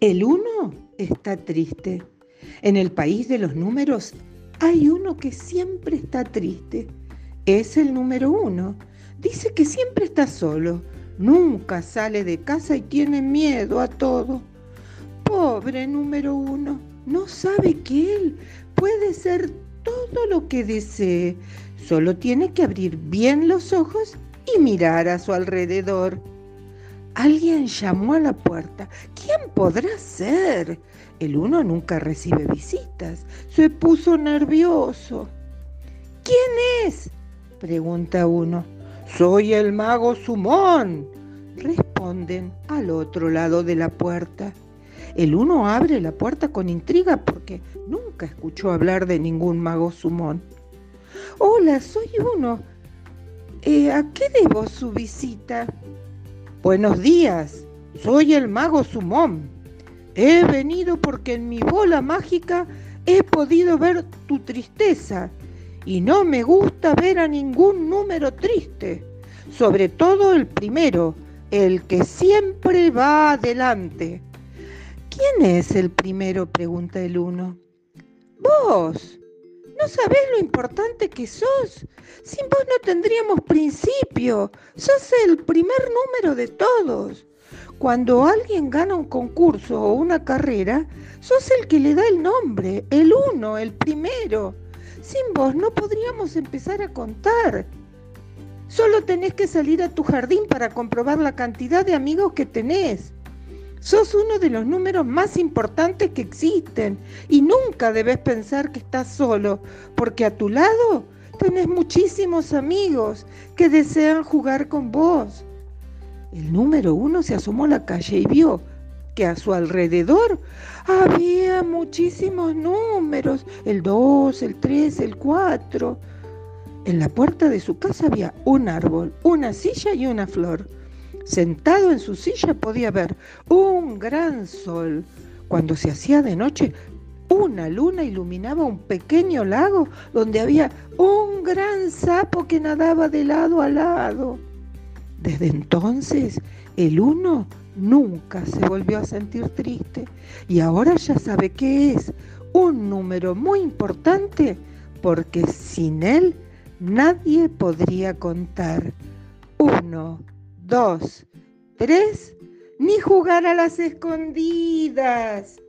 El uno está triste. En el país de los números hay uno que siempre está triste. Es el número uno. Dice que siempre está solo. Nunca sale de casa y tiene miedo a todo. Pobre número uno. No sabe que él puede ser todo lo que desee. Solo tiene que abrir bien los ojos y mirar a su alrededor. Alguien llamó a la puerta. ¿Quién podrá ser? El uno nunca recibe visitas. Se puso nervioso. ¿Quién es? pregunta uno. Soy el mago Sumón, responden al otro lado de la puerta. El uno abre la puerta con intriga porque nunca escuchó hablar de ningún mago Sumón. Hola, soy uno. Eh, ¿A qué debo su visita? Buenos días, soy el mago Sumón. He venido porque en mi bola mágica he podido ver tu tristeza y no me gusta ver a ningún número triste, sobre todo el primero, el que siempre va adelante. ¿Quién es el primero? pregunta el uno. Vos. ¿No sabés lo importante que sos? Sin vos no tendríamos principio. Sos el primer número de todos. Cuando alguien gana un concurso o una carrera, sos el que le da el nombre, el uno, el primero. Sin vos no podríamos empezar a contar. Solo tenés que salir a tu jardín para comprobar la cantidad de amigos que tenés. Sos uno de los números más importantes que existen y nunca debes pensar que estás solo, porque a tu lado tenés muchísimos amigos que desean jugar con vos. El número uno se asomó a la calle y vio que a su alrededor había muchísimos números, el 2, el 3, el 4. En la puerta de su casa había un árbol, una silla y una flor. Sentado en su silla podía ver un gran sol. Cuando se hacía de noche, una luna iluminaba un pequeño lago donde había un gran sapo que nadaba de lado a lado. Desde entonces, el uno nunca se volvió a sentir triste y ahora ya sabe que es un número muy importante porque sin él nadie podría contar. Uno, dos, tres, ni jugar a las escondidas.